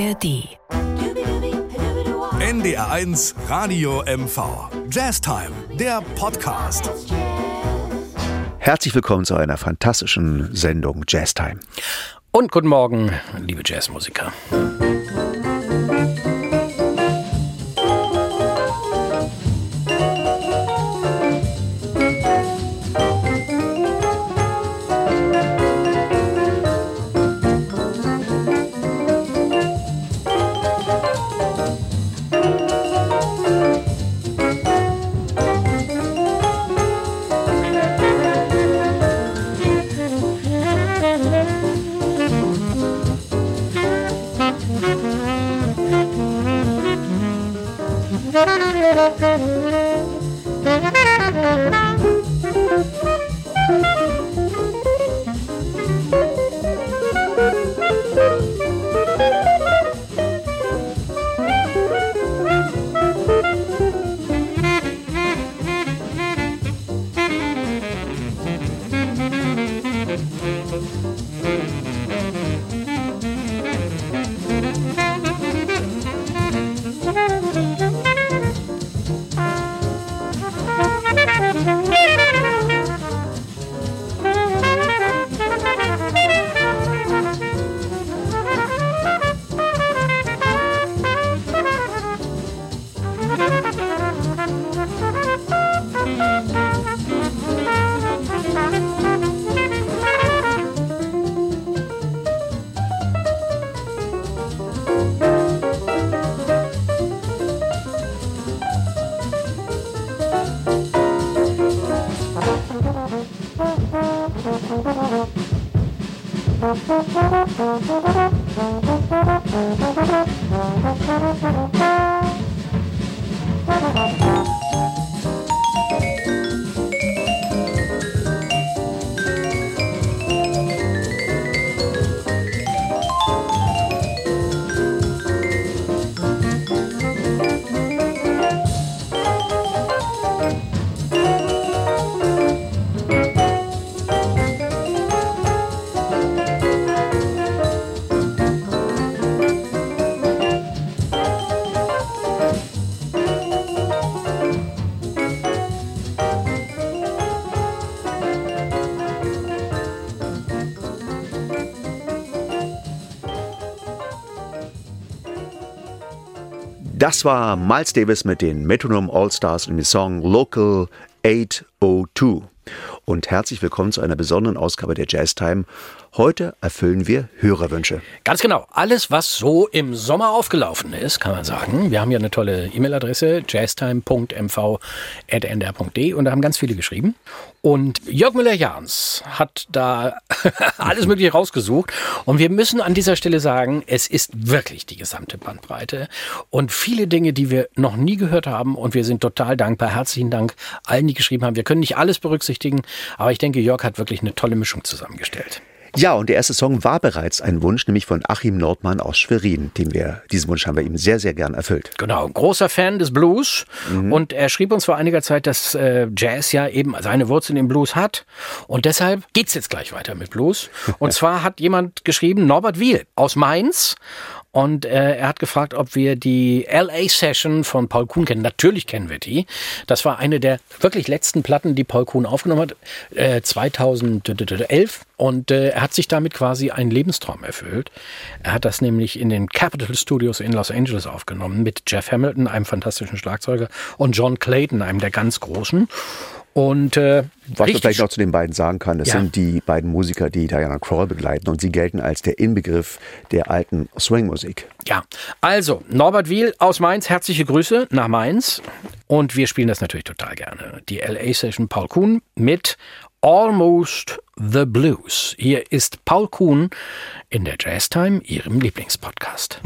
ARD. NDR1 Radio MV. Jazztime, der Podcast. Herzlich willkommen zu einer fantastischen Sendung Jazztime. Und guten Morgen, liebe Jazzmusiker. Das war Miles Davis mit den Metronom All-Stars im Song Local 802. Und herzlich willkommen zu einer besonderen Ausgabe der Jazztime. Heute erfüllen wir Hörerwünsche. Ganz genau. Alles, was so im Sommer aufgelaufen ist, kann man sagen. Wir haben ja eine tolle E-Mail-Adresse, jazztime.mv.ndr.de und da haben ganz viele geschrieben. Und Jörg Müller-Jahns hat da alles Mögliche rausgesucht. Und wir müssen an dieser Stelle sagen, es ist wirklich die gesamte Bandbreite und viele Dinge, die wir noch nie gehört haben. Und wir sind total dankbar. Herzlichen Dank allen, die geschrieben haben. Wir können nicht alles berücksichtigen, aber ich denke, Jörg hat wirklich eine tolle Mischung zusammengestellt. Ja, und der erste Song war bereits ein Wunsch, nämlich von Achim Nordmann aus Schwerin, den wir, diesen Wunsch haben wir ihm sehr, sehr gern erfüllt. Genau, großer Fan des Blues. Mhm. Und er schrieb uns vor einiger Zeit, dass äh, Jazz ja eben seine Wurzeln im Blues hat. Und deshalb geht's jetzt gleich weiter mit Blues. Und zwar hat jemand geschrieben, Norbert Wiel aus Mainz. Und äh, er hat gefragt, ob wir die LA Session von Paul Kuhn kennen. Natürlich kennen wir die. Das war eine der wirklich letzten Platten, die Paul Kuhn aufgenommen hat, äh, 2011. Und äh, er hat sich damit quasi einen Lebenstraum erfüllt. Er hat das nämlich in den Capitol Studios in Los Angeles aufgenommen mit Jeff Hamilton, einem fantastischen Schlagzeuger, und John Clayton, einem der ganz großen. Und äh, was man vielleicht noch zu den beiden sagen kann, das ja. sind die beiden Musiker, die Diana Kroll begleiten und sie gelten als der Inbegriff der alten Swingmusik. Ja, also Norbert Wiel aus Mainz, herzliche Grüße nach Mainz und wir spielen das natürlich total gerne. Die LA Session Paul Kuhn mit Almost the Blues. Hier ist Paul Kuhn in der Jazztime, Ihrem Lieblingspodcast.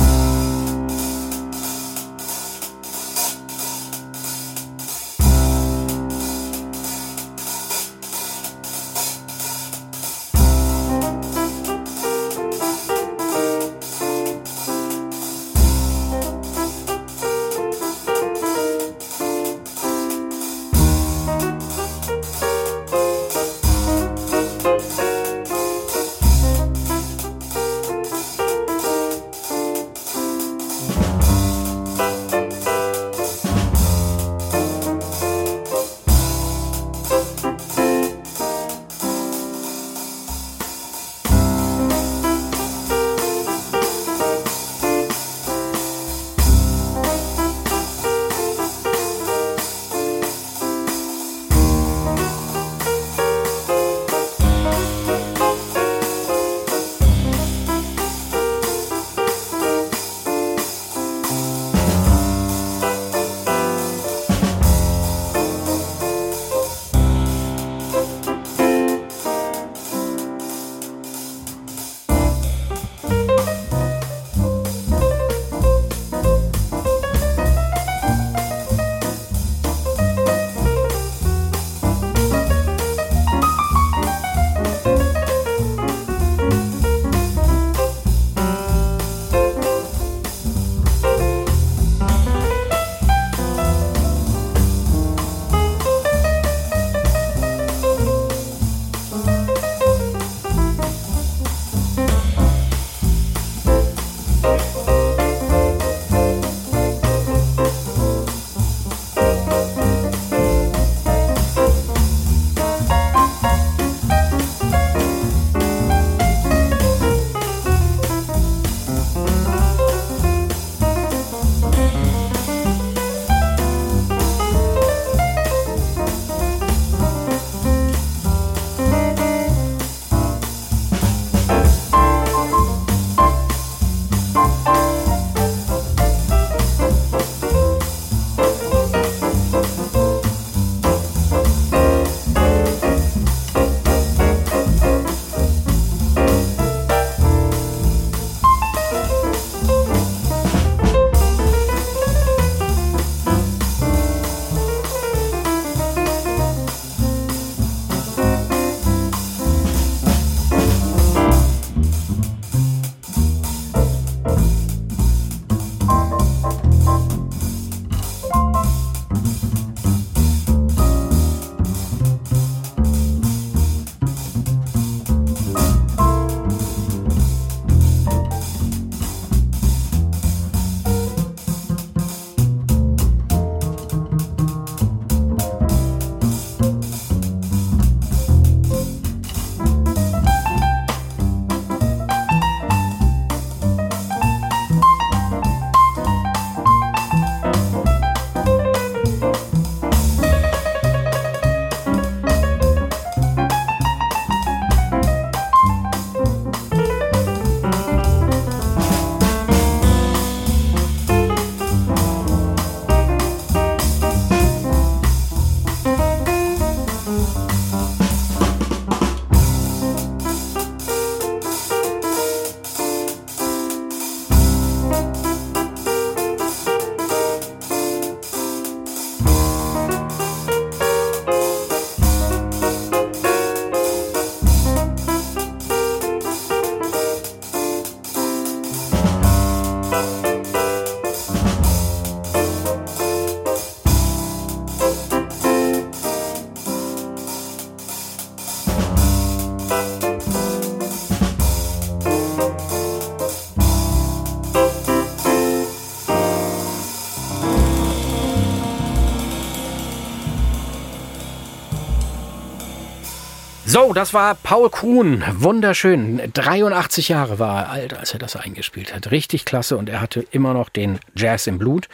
So, das war Paul Kuhn. Wunderschön. 83 Jahre war er alt, als er das eingespielt hat. Richtig klasse und er hatte immer noch den Jazz im Blut.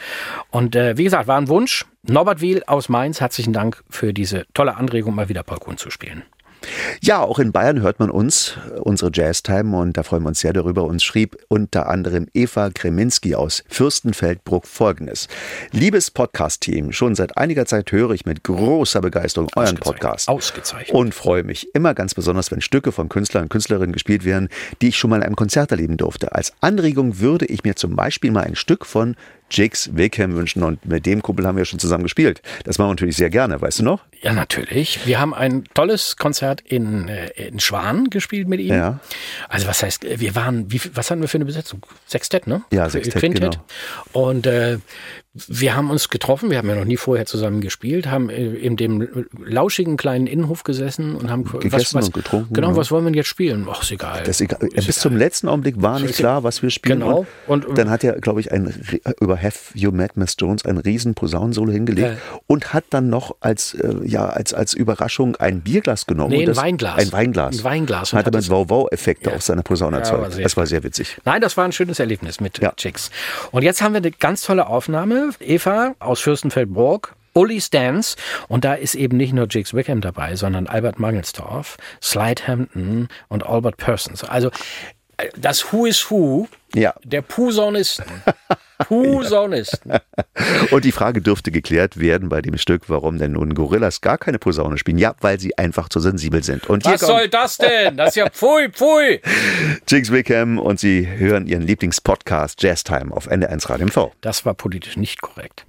Und äh, wie gesagt, war ein Wunsch. Norbert Wiel aus Mainz, herzlichen Dank für diese tolle Anregung, mal wieder Paul Kuhn zu spielen. Ja, auch in Bayern hört man uns, unsere Jazztime, und da freuen wir uns sehr darüber. Uns schrieb unter anderem Eva Kreminski aus Fürstenfeldbruck folgendes. Liebes Podcast-Team, schon seit einiger Zeit höre ich mit großer Begeisterung euren Podcast. Ausgezeichnet. Und freue mich immer ganz besonders, wenn Stücke von Künstlern und Künstlerinnen gespielt werden, die ich schon mal in einem Konzert erleben durfte. Als Anregung würde ich mir zum Beispiel mal ein Stück von Jigs Wickham wünschen und mit dem Kumpel haben wir schon zusammen gespielt. Das machen wir natürlich sehr gerne, weißt du noch? Ja, natürlich. Wir haben ein tolles Konzert in, äh, in Schwan gespielt mit ihm. Ja. Also was heißt, wir waren, wie, was hatten wir für eine Besetzung? Sextett, ne? Ja, Sextett, Quintett. genau. Und äh, wir haben uns getroffen, wir haben ja noch nie vorher zusammen gespielt, haben äh, in dem lauschigen kleinen Innenhof gesessen und haben Gegessen und getrunken, Genau, ja. was wollen wir denn jetzt spielen? Ach, ist egal. Das ist egal. Bis zum letzten Augenblick war nicht klar, was wir spielen. Genau. Und, Und- dann hat er, glaube ich, ein, über Have You Met Miss Jones ein riesen Posaunensolo hingelegt Ja. und hat dann noch als, äh, ja, als, als Überraschung ein Bierglas genommen. Nee, ein das, Weinglas. Ein Weinglas. Ein Weinglas. Und Hat aber Wow-Wow-Effekte Ja. auf seiner Posaune Ja, erzeugt. sehr das war sehr witzig. Nein, das war ein schönes Erlebnis mit Ja. Chicks. Und jetzt haben wir eine ganz tolle Aufnahme. Eva aus Fürstenfeldbruck. Uli Stans und da ist eben nicht nur Jigs Wickham dabei, sondern Albert Mangelsdorf, Slide Hampton und Albert Persons. Also äh, das Who is Who Ja. der Posaunisten. Posaunisten. Und die Frage dürfte geklärt werden bei dem Stück, warum denn nun Gorillas gar keine Posaune spielen. Ja, weil sie einfach zu sensibel sind. Und Was soll das denn? Das ist ja pfui, pfui. Jigs Wickham und sie hören ihren Lieblingspodcast Jazz Time auf NDR1 Radio MV. Das war politisch nicht korrekt.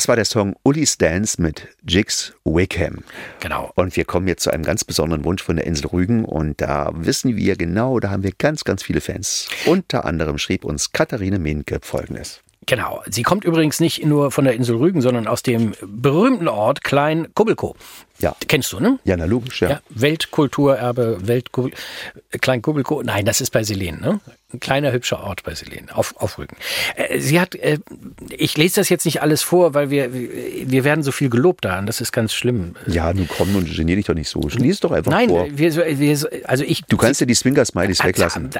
Das war der Song Ully's Dance mit Jigs Wickham. Genau. Und wir kommen jetzt zu einem ganz besonderen Wunsch von der Insel Rügen. Und da wissen wir genau, da haben wir ganz, ganz viele Fans. Unter anderem schrieb uns Katharine Mehnke folgendes. Genau. Sie kommt übrigens nicht nur von der Insel Rügen, sondern aus dem berühmten Ort Klein Kubbelkow. Ja. Kennst du, ne? Ja, na logisch, ja. Ja, Weltkulturerbe, Weltkubel, Klein Kubbelkow. Nein, das ist bei Selen, ne? Ein kleiner hübscher Ort bei Selen, auf, auf Rügen. Äh, sie hat, äh, ich lese das jetzt nicht alles vor, weil wir, wir werden so viel gelobt da und das ist ganz schlimm. Ja, nun komm und genier dich doch nicht so. Lies doch einfach Nein, vor. wir, wir, also ich. Du kannst ja die Swinger-Smileys weglassen.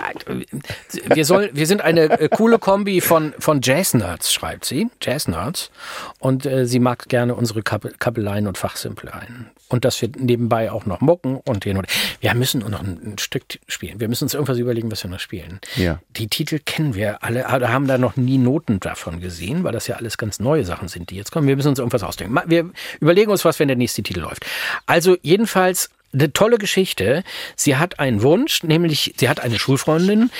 Wir, soll, wir sind eine äh, coole Kombi von, von Jazz-Nerds, schreibt sie. Jazz-Nerds. Und äh, sie mag gerne unsere Kabeleien und Fachsimpleien. Und dass wir nebenbei auch noch mucken und hin und Wir müssen noch ein, ein Stück spielen. Wir müssen uns irgendwas überlegen, was wir noch spielen. Ja. Die Titel kennen wir alle, aber haben da noch nie Noten davon gesehen, weil das ja alles ganz neue Sachen sind, die jetzt kommen. Wir müssen uns irgendwas ausdenken. Wir überlegen uns was, wenn der nächste Titel läuft. Also jedenfalls eine tolle Geschichte. Sie hat einen Wunsch, nämlich sie hat eine Schulfreundin,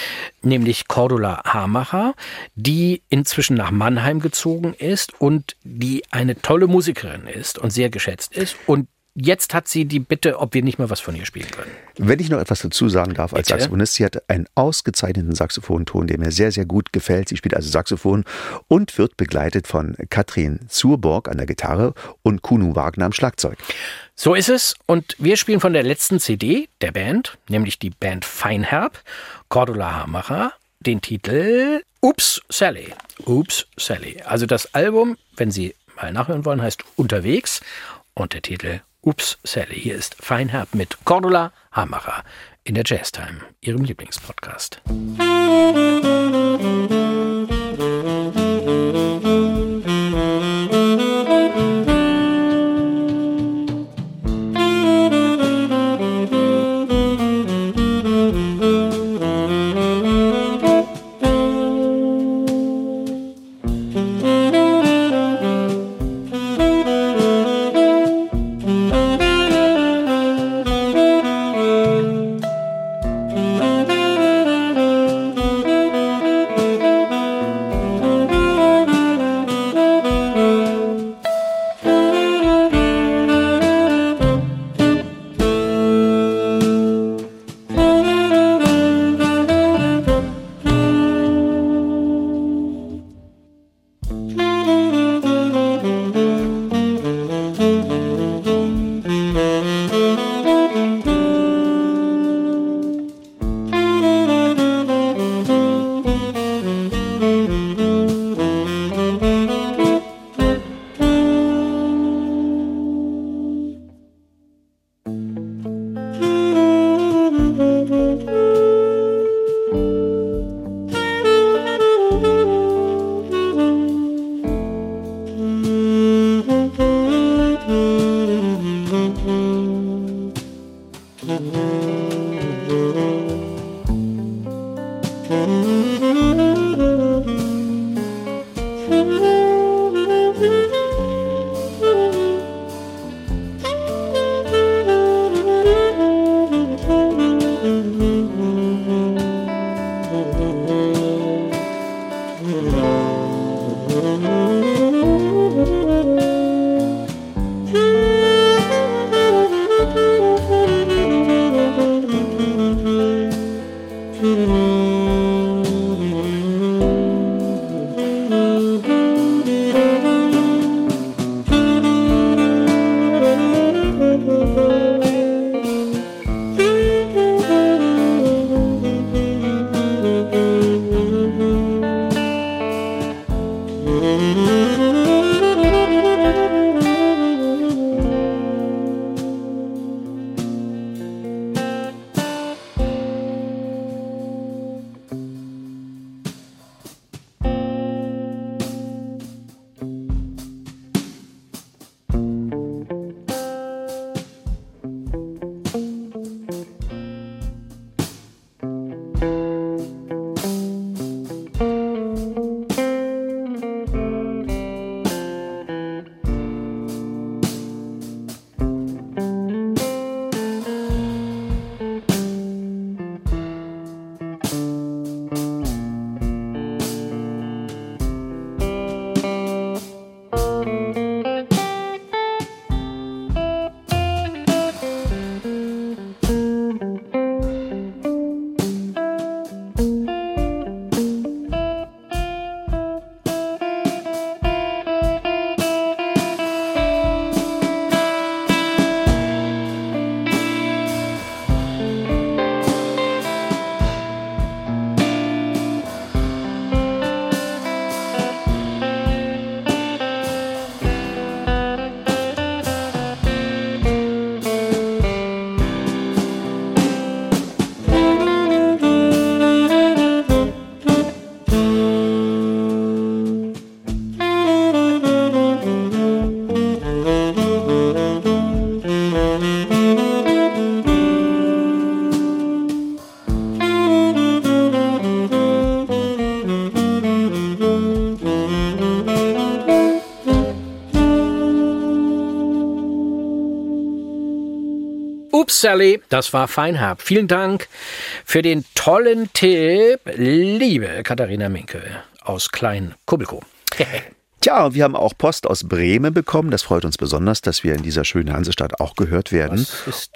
nämlich Cordula Hamacher, die inzwischen nach Mannheim gezogen ist und die eine tolle Musikerin ist und sehr geschätzt ist und Jetzt hat sie die Bitte, ob wir nicht mal was von ihr spielen können. Wenn ich noch etwas dazu sagen darf als Bitte? Saxophonist, sie hat einen ausgezeichneten Saxophonton, der mir sehr, sehr gut gefällt. Sie spielt also Saxophon und wird begleitet von Katrin Zurborg an der Gitarre und Kuno Wagner am Schlagzeug. So ist es. Und wir spielen von der letzten CD der Band, nämlich die Band Feinherb, Cordula Hamacher, den Titel Ups Sally. Ups Sally. Also das Album, wenn Sie mal nachhören wollen, heißt Unterwegs und der Titel Ups Sally. Hier ist Feinherb mit Cordula Hamacher in der Jazztime, Ihrem Lieblingspodcast. Thank Sally, das war Feinhab. Vielen Dank für den tollen Tipp, liebe Katharina Minke aus Klein Kubelko. Tja, wir haben auch Post aus Bremen bekommen. Das freut uns besonders, dass wir in dieser schönen Hansestadt auch gehört werden.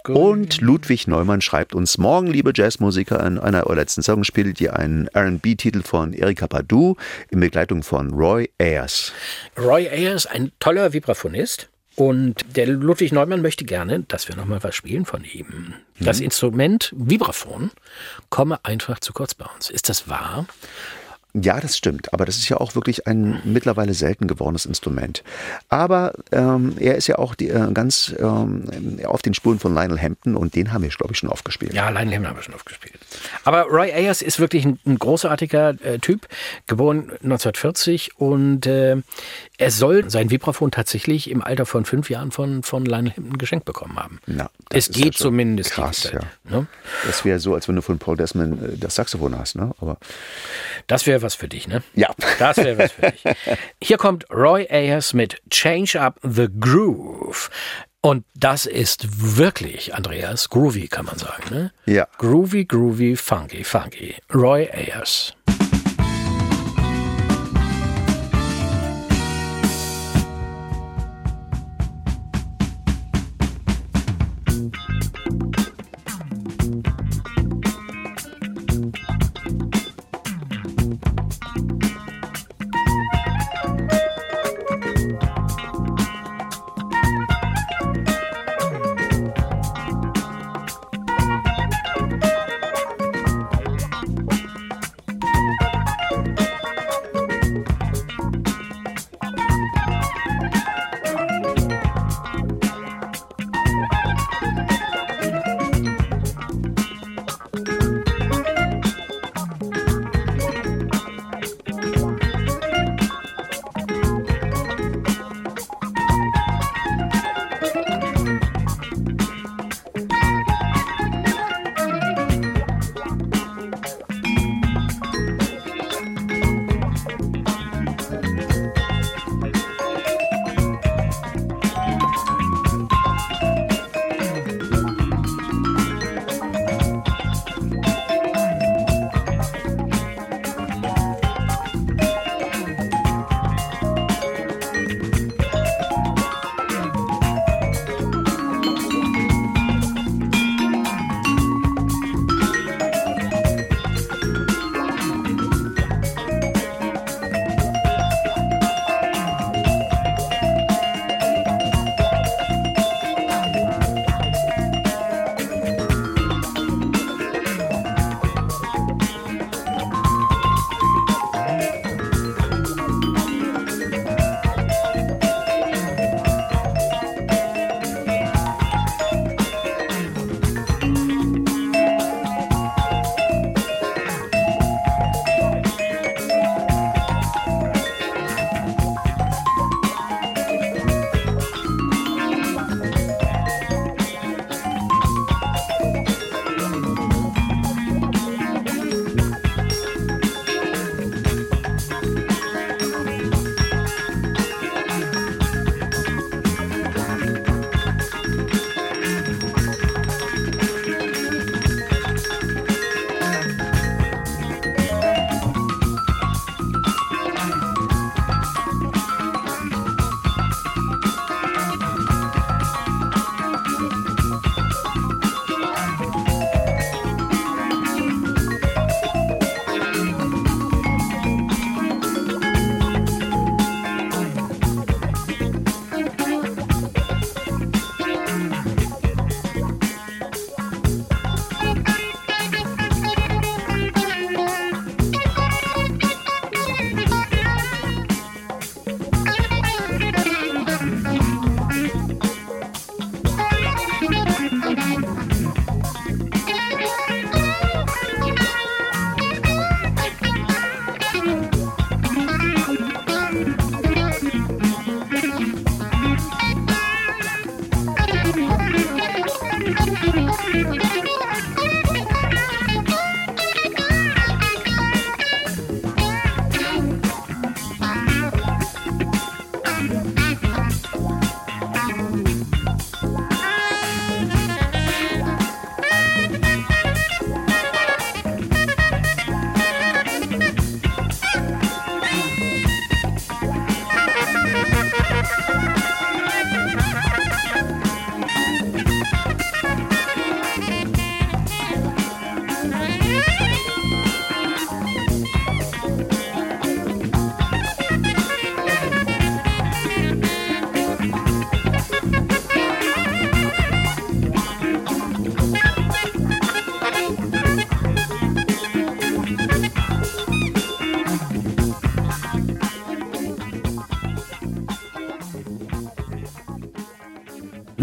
Und Ludwig Neumann schreibt uns morgen, liebe Jazzmusiker, in einer eurer letzten Song spielt ihr einen R&B-Titel von Erika Badu in Begleitung von Roy Ayers. Roy Ayers, ein toller Vibraphonist. Und der Ludwig Neumann möchte gerne, dass wir nochmal was spielen von ihm. Das mhm. Instrument Vibraphon komme einfach zu kurz bei uns. Ist das wahr? Ja, das stimmt. Aber das ist ja auch wirklich ein mittlerweile selten gewordenes Instrument. Aber ähm, er ist ja auch die, äh, ganz ähm, auf den Spuren von Lionel Hampton und den haben wir, glaube ich, schon aufgespielt. Ja, Lionel Hampton haben wir schon aufgespielt. Aber Roy Ayers ist wirklich ein, ein großartiger äh, Typ, geboren 1940 und äh, er soll sein Vibraphon tatsächlich im Alter von fünf Jahren von, von Lionel Hampton geschenkt bekommen haben. Na, es geht ja zumindest. Krass, ja. Ne? Das wäre so, als wenn du von Paul Desmond äh, das Saxophon hast, ne? Aber das wäre was für dich, ne? Ja. Das wäre was für dich. Hier kommt Roy Ayers mit Change Up the Groove. Und das ist wirklich, Andreas, groovy, kann man sagen, ne? Ja. Groovy, groovy, funky, funky. Roy Ayers.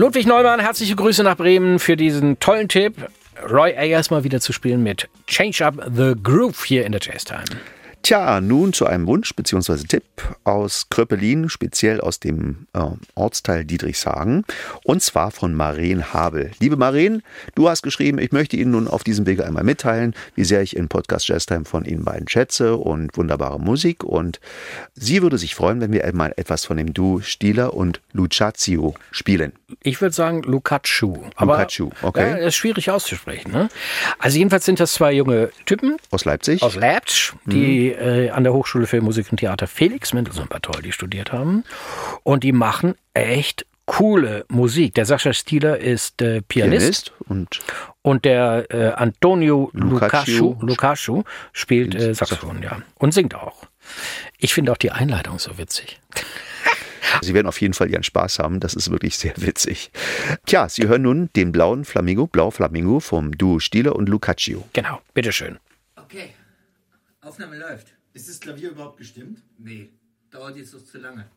Ludwig Neumann, herzliche Grüße nach Bremen für diesen tollen Tipp. Roy Ayers mal wieder zu spielen mit Change Up the Groove hier in der Jazz Time. Tja, nun zu einem Wunsch bzw. Tipp aus Kröppelin, speziell aus dem äh, Ortsteil Diedrichshagen, und zwar von Maren Habel. Liebe Maren, du hast geschrieben, ich möchte Ihnen nun auf diesem Wege einmal mitteilen, wie sehr ich in Podcast Jazztime von Ihnen beiden schätze und wunderbare Musik. Und sie würde sich freuen, wenn wir einmal etwas von dem Duo Stieler und Lucazio spielen. Ich würde sagen Lucaccio. Lucaccio, okay. Ja, ist schwierig auszusprechen. Ne? Also jedenfalls sind das zwei junge Typen Aus Leipzig? aus Leipzig, die äh, an der Hochschule für Musik und Theater Felix Mendelssohn Bartholdy studiert haben. Und die machen echt coole Musik. Der Sascha Stieler ist äh, Pianist, Pianist und und der äh, Antonio Lucaccio spielt äh, Saxophon, ja. Und singt auch. Ich finde auch die Einleitung so witzig. Sie werden auf jeden Fall Ihren Spaß haben. Das ist wirklich sehr witzig. Tja, Sie hören nun den blauen Flamingo, Blau Flamingo vom Duo Stieler und Lucaccio. Genau, bitteschön. Okay, Aufnahme läuft. Ist das Klavier überhaupt gestimmt? Nee, dauert jetzt noch zu lange.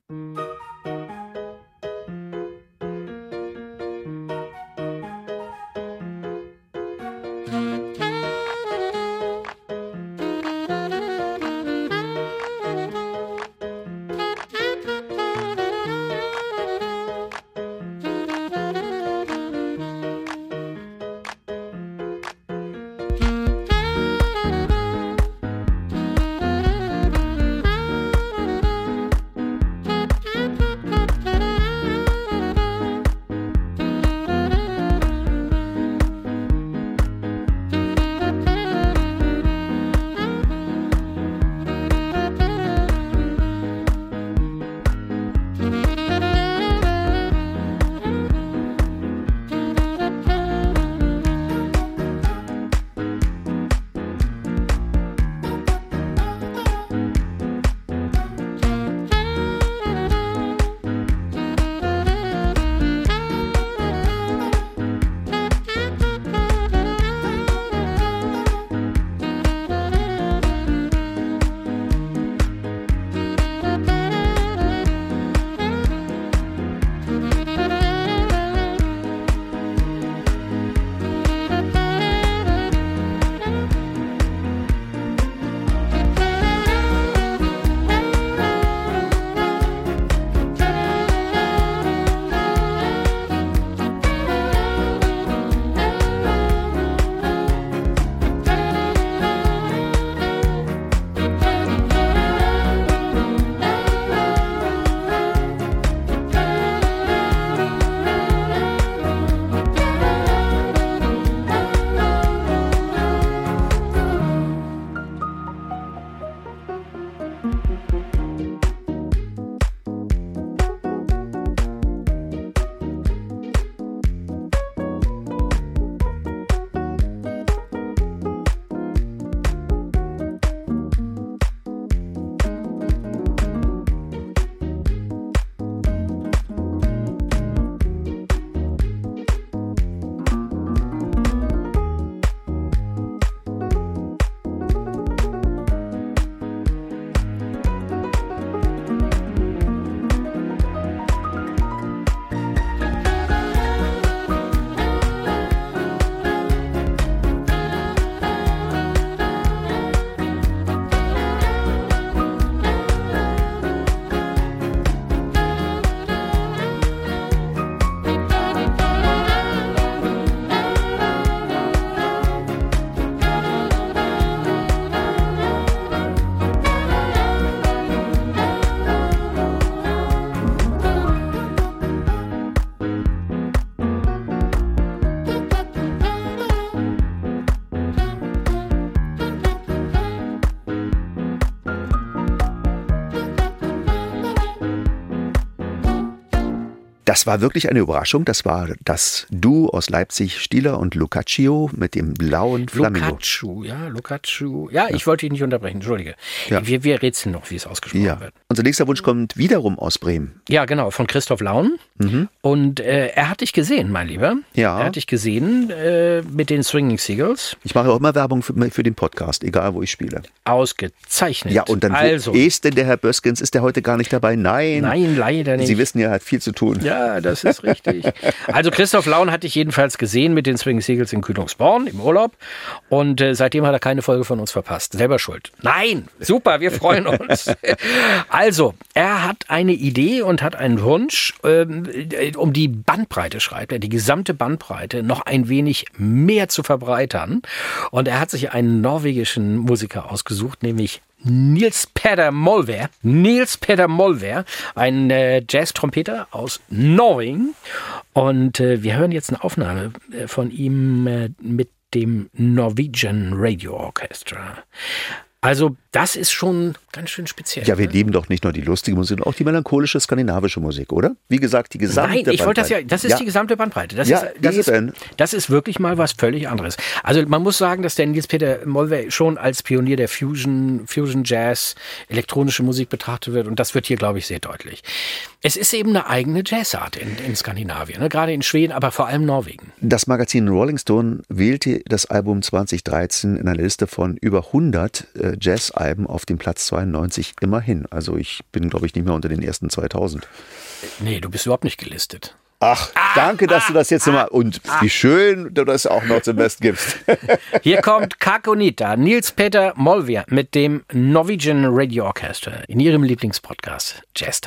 Das war wirklich eine Überraschung. Das war das Duo aus Leipzig, Stieler und Lucaccio mit dem blauen Flamingo. Lucaccio, ja, Lucaccio. Ja, ich wollte dich nicht unterbrechen, entschuldige. Ja. Wir, wir rätseln noch, wie es ausgesprochen Ja. wird. Unser nächster Wunsch kommt wiederum aus Bremen. Ja, genau, von Christoph Laun. Und äh, er hat dich gesehen, mein Lieber. Ja. Er hat dich gesehen äh, mit den Swinging Seagulls. Ich mache auch immer Werbung für, für den Podcast, egal wo ich spiele. Ausgezeichnet. Ja, und dann also, ist denn der Herr Böskens? Ist der heute gar nicht dabei? Nein. nein, leider nicht. Sie wissen ja, er hat viel zu tun. ja, Ja, das ist richtig. Also Christoph Laun hatte ich jedenfalls gesehen mit den Swing Seagulls in Kühlungsborn im Urlaub und äh, seitdem hat er keine Folge von uns verpasst. Selber schuld. Nein, super, wir freuen uns. also, er hat eine Idee und hat einen Wunsch, ähm, um die Bandbreite, schreibt er, die gesamte Bandbreite noch ein wenig mehr zu verbreitern. Und er hat sich einen norwegischen Musiker ausgesucht, nämlich Nils Peder Molver. Nils Peder Molver, ein äh, Jazz-Trompeter aus Norwegen. Und äh, wir hören jetzt eine Aufnahme äh, von ihm äh, mit dem Norwegian Radio Orchestra. Also das ist schon ganz schön speziell. Ja, wir ne? lieben doch nicht nur die lustige Musik, sondern auch die melancholische skandinavische Musik, oder? Wie gesagt, die gesamte Nein, ich wollte das ja, Bandbreite. das ist die gesamte Bandbreite. Das, Ja, ist, das, ist, das ist wirklich mal was völlig anderes. Also man muss sagen, dass der Nils-Peter Molver schon als Pionier der Fusion, Fusion Jazz, elektronische Musik betrachtet wird und das wird hier, glaube ich, sehr deutlich. Es ist eben eine eigene Jazzart in, in Skandinavien, ne? gerade in Schweden, aber vor allem Norwegen. Das Magazin Rolling Stone wählte das Album 2013 in einer Liste von über 100 äh, Jazzalben auf dem Platz 92 immerhin. Also ich bin, glaube ich, nicht mehr unter den ersten 2000. Nee, du bist überhaupt nicht gelistet. Ach, danke, dass du das jetzt nochmal und wie schön du das auch noch zum Besten gibst. Hier kommt Kakonita, Nils-Peter Molver mit dem Norwegian Radio Orchestra in ihrem Lieblingspodcast Jazz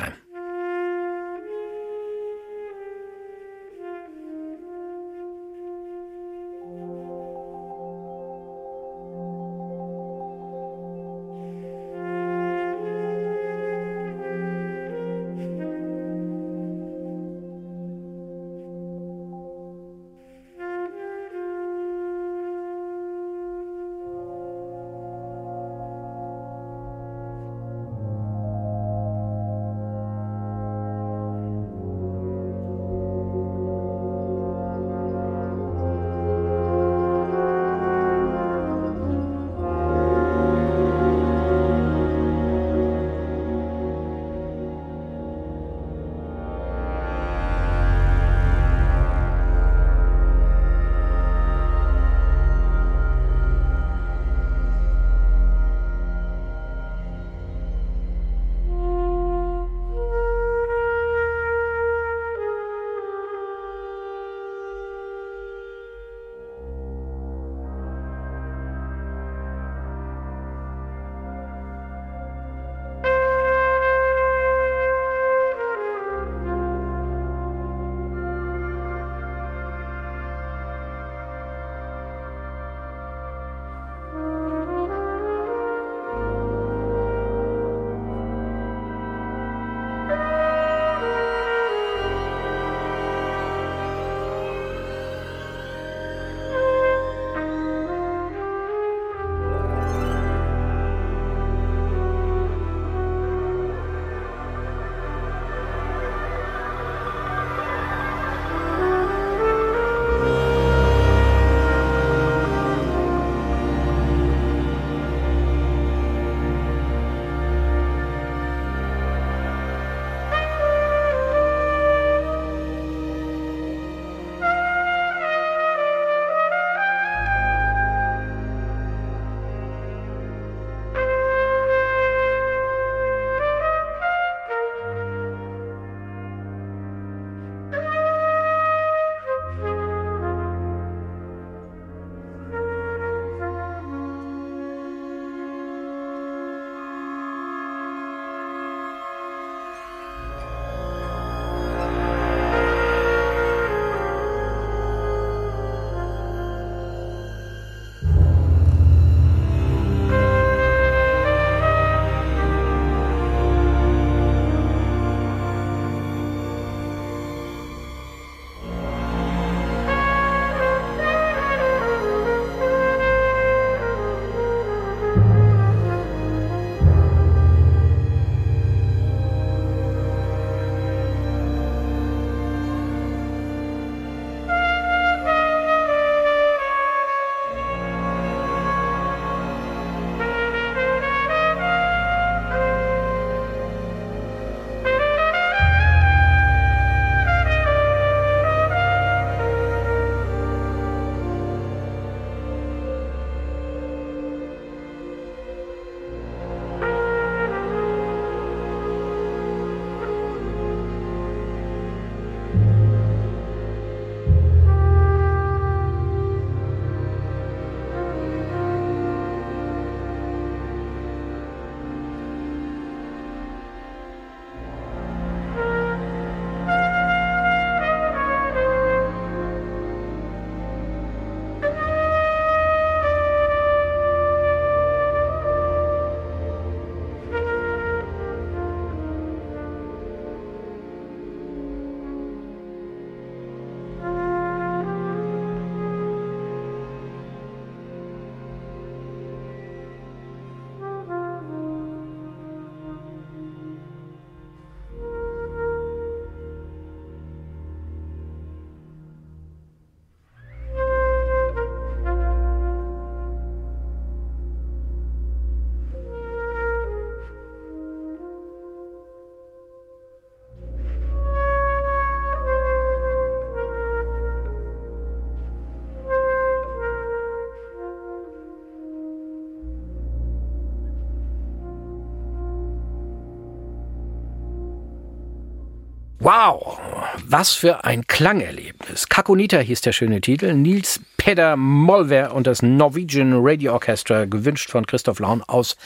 Wow, was für ein Klangerlebnis. Kakonita hieß der schöne Titel. Nils Peder Molver und das Norwegian Radio Orchestra, gewünscht von Christoph Laun aus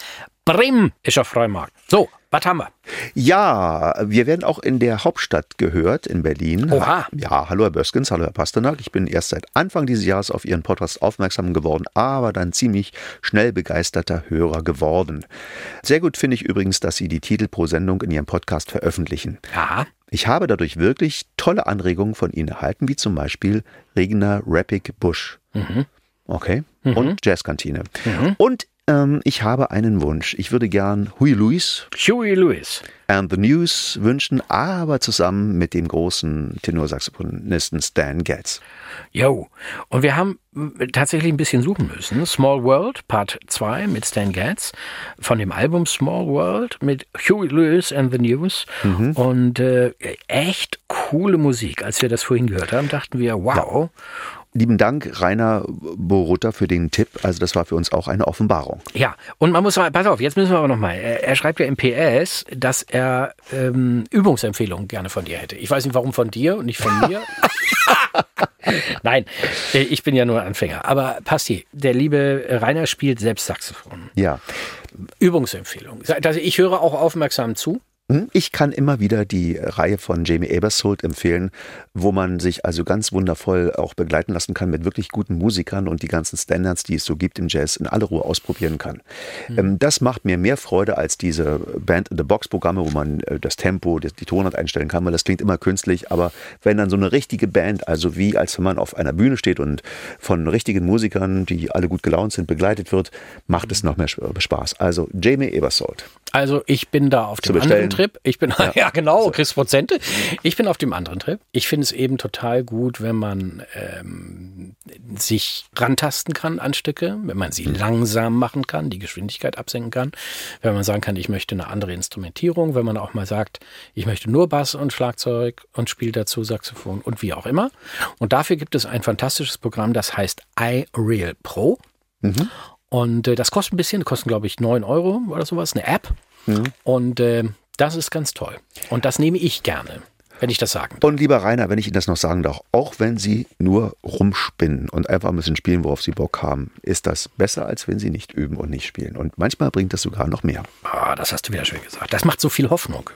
Bremen, ist auf Freimarkt. So, was haben wir? Ja, wir werden auch in der Hauptstadt gehört, in Berlin. Oha. Ja, hallo Herr Böskens, hallo Herr Pasternak. Ich bin erst seit Anfang dieses Jahres auf Ihren Podcast aufmerksam geworden, aber dann ziemlich schnell begeisterter Hörer geworden. Sehr gut finde ich übrigens, dass Sie die Titel pro Sendung in Ihrem Podcast veröffentlichen. Aha. Ich habe dadurch wirklich tolle Anregungen von Ihnen erhalten, wie zum Beispiel Regner Rappick Bush. Okay. Und Jazzkantine. Und ähm, ich habe einen Wunsch. Ich würde gern Huey Lewis Huey Lewis. and the News wünschen, aber zusammen mit dem großen Tenorsaxophonisten Stan Getz. Jo. Und wir haben tatsächlich ein bisschen suchen müssen. Small World, Part 2 mit Stan Getz von dem Album Small World mit Huey Lewis and the News. Und äh, echt coole Musik. Als wir das vorhin gehört haben, dachten wir, wow. Lieben Dank, Rainer Borutta, für den Tipp. Also das war für uns auch eine Offenbarung. Ja, und man muss mal, pass auf, jetzt müssen wir aber nochmal. Er, er schreibt ja im PS, dass er ähm, Übungsempfehlungen gerne von dir hätte. Ich weiß nicht, warum von dir und nicht von mir. Nein, äh, ich bin ja nur Anfänger. Aber Pasti, der liebe Rainer spielt selbst Saxophon. Ja. Übungsempfehlung. Also ich höre auch aufmerksam zu. Hm, Ich kann immer wieder die Reihe von Jamie Aebersold empfehlen, wo man sich also ganz wundervoll auch begleiten lassen kann mit wirklich guten Musikern und die ganzen Standards, die es so gibt im Jazz, in aller Ruhe ausprobieren kann. Ähm, Das macht mir mehr Freude als diese Band-in-the-Box-Programme, wo man äh, das Tempo, die Tonart einstellen kann, weil das klingt immer künstlich. Aber wenn dann so eine richtige Band, also wie als wenn man auf einer Bühne steht und von richtigen Musikern, die alle gut gelaunt sind, begleitet wird, macht es noch mehr Spaß. Also Jamie Aebersold. Also ich bin da auf dem anderen bestellen. Trip. Ich bin ja, genau, kriegst Prozente. Ich bin auf dem anderen Trip. Ich finde es eben total gut, wenn man ähm, sich rantasten kann an Stücke, wenn man sie langsam machen kann, die Geschwindigkeit absenken kann, wenn man sagen kann, ich möchte eine andere Instrumentierung, wenn man auch mal sagt, ich möchte nur Bass und Schlagzeug und spiele dazu Saxophon und wie auch immer. Und dafür gibt es ein fantastisches Programm, das heißt iReal Pro. Und äh, das kostet ein bisschen, kostet glaube ich 9 Euro oder sowas, eine App. Und äh, das ist ganz toll. Und das nehme ich gerne, wenn ich das sagen darf. Und lieber Rainer, wenn ich Ihnen das noch sagen darf, auch wenn Sie nur rumspinnen und einfach ein bisschen spielen, worauf Sie Bock haben, ist das besser, als wenn Sie nicht üben und nicht spielen. Und manchmal bringt das sogar noch mehr. Ah, das hast du wieder schön gesagt. Das macht so viel Hoffnung.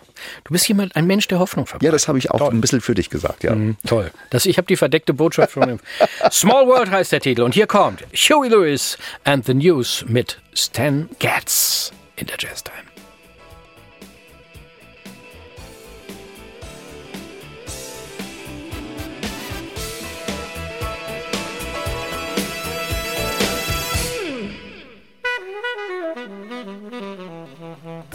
Du bist jemand, ein Mensch, der Hoffnung verbreitet. Ja, das habe ich auch ein bisschen für dich gesagt, ja. Mhm, Toll. Das, ich habe die verdeckte Botschaft von dem Small World heißt der Titel. Und hier kommt Huey Lewis and the News mit Stan Getz in der Jazz Time. Mm-hmm.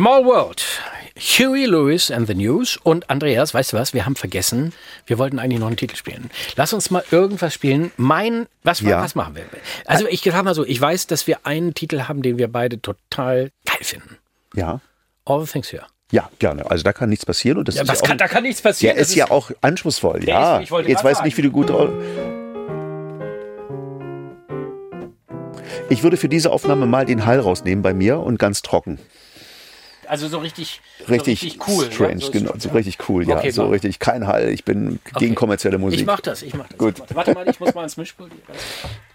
Small World. Huey Lewis and the News. Und Andreas, weißt du was? Wir haben vergessen, wir wollten eigentlich noch einen Titel spielen. Lass uns mal irgendwas spielen. Mein, was, Ja. was machen wir? Also ich sag mal so, ich weiß, dass wir einen Titel haben, den wir beide total geil finden. Ja. All the Things Here. Ja, gerne. Also da kann nichts passieren. Und das Ja, ist ja auch, kann, da kann nichts der passieren. Das ist ja auch anspruchsvoll. Der Ja, ist- jetzt weiß ich nicht, wie du gut. Ich würde für diese Aufnahme mal den Hall rausnehmen bei mir und ganz trocken. Also so richtig, Richtig, so richtig cool. strange, ja? So- genau. So richtig cool, ja. Okay, so mach. richtig kein Hall. Ich bin Okay. gegen kommerzielle Musik. Ich mach das, ich mach das. Gut. Warte mal, ich muss mal ins Mischpult.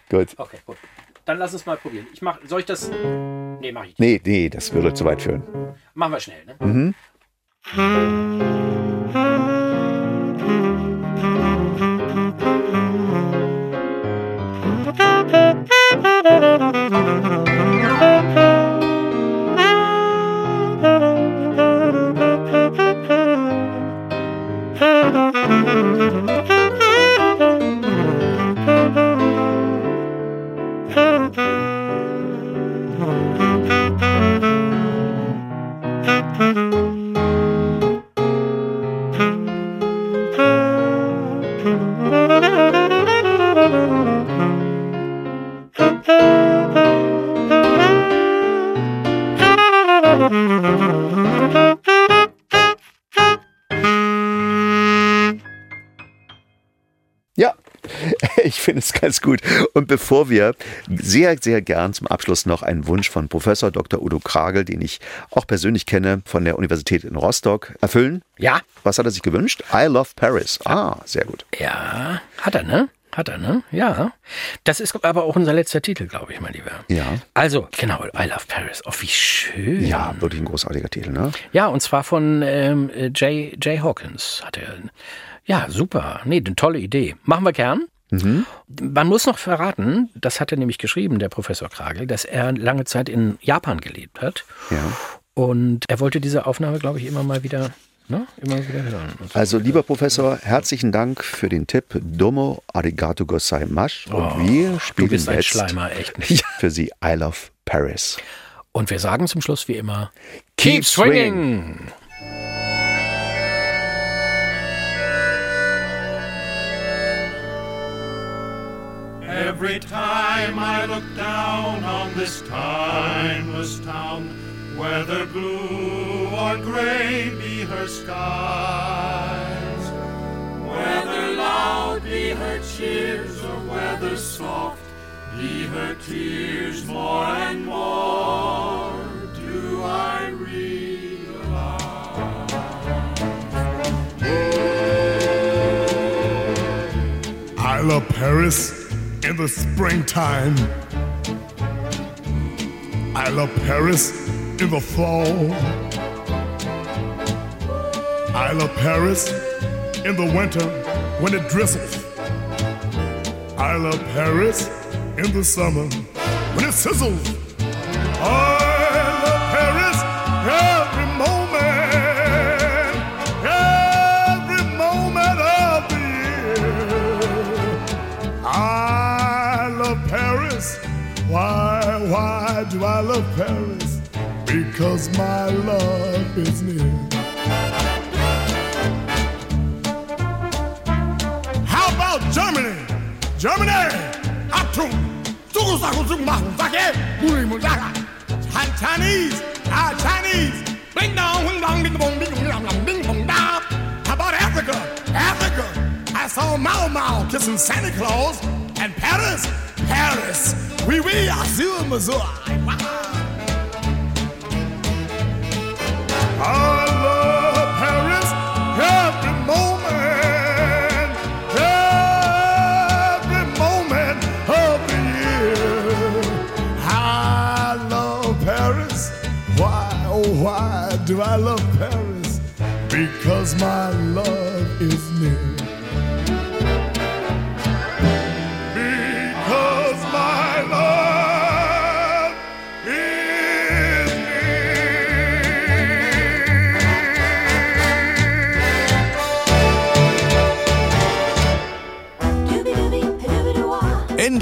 Gut. Okay, gut. Dann lass es mal probieren. Ich mach, soll ich das? Nee, mach ich nicht. Nee, nee, das würde zu weit führen. Machen wir schnell, ne? Ja, bevor wir sehr, sehr gern zum Abschluss noch einen Wunsch von Professor Dr. Udo Kragel, den ich auch persönlich kenne, von der Universität in Rostock, erfüllen. Ja. Was hat er sich gewünscht? I love Paris. Ah, sehr gut. Ja, hat er, ne? Hat er, ne? Ja. Das ist aber auch unser letzter Titel, glaube ich, mein Lieber. Ja. Also, genau, I Love Paris. Oh, wie schön. Ja, wirklich ein großartiger Titel, ne? Ja, und zwar von ähm, Jay, Jay Hawkins hat er. Ja, super. Nee, eine tolle Idee. Machen wir gern. Man muss noch verraten, das hat er nämlich geschrieben, der Professor Kragel, dass er lange Zeit in Japan gelebt hat. Ja. Und er wollte diese Aufnahme, glaube ich, immer mal wieder, ne, immer wieder hören. Und so. Also, lieber Professor, herzlichen Dank für den Tipp. Domo arigato gozaimasu. Und wir Oh, du spielen jetzt Schleimer, echt nicht. für Sie I love Paris. Und wir sagen zum Schluss wie immer: Keep Keep swinging! Every time I look down on this timeless town, whether blue or gray be her skies, whether loud be her cheers or whether soft be her tears, more and more do I realize. I love Paris in the springtime. I love Paris in the fall. I love Paris in the winter when it drizzles. I love Paris in the summer when it sizzles. I do I love Paris? Because my love is near. How about Germany? Germany! Chinese! Ah, Chinese! Bing dong, wing dong, bong, ding dong, dong, ding bong, da. How about Africa? Africa! I saw Mao Mao kissing Santa Claus. And Paris? Paris! Oui, oui, Azur, Mazur. Do I love Paris? Because my love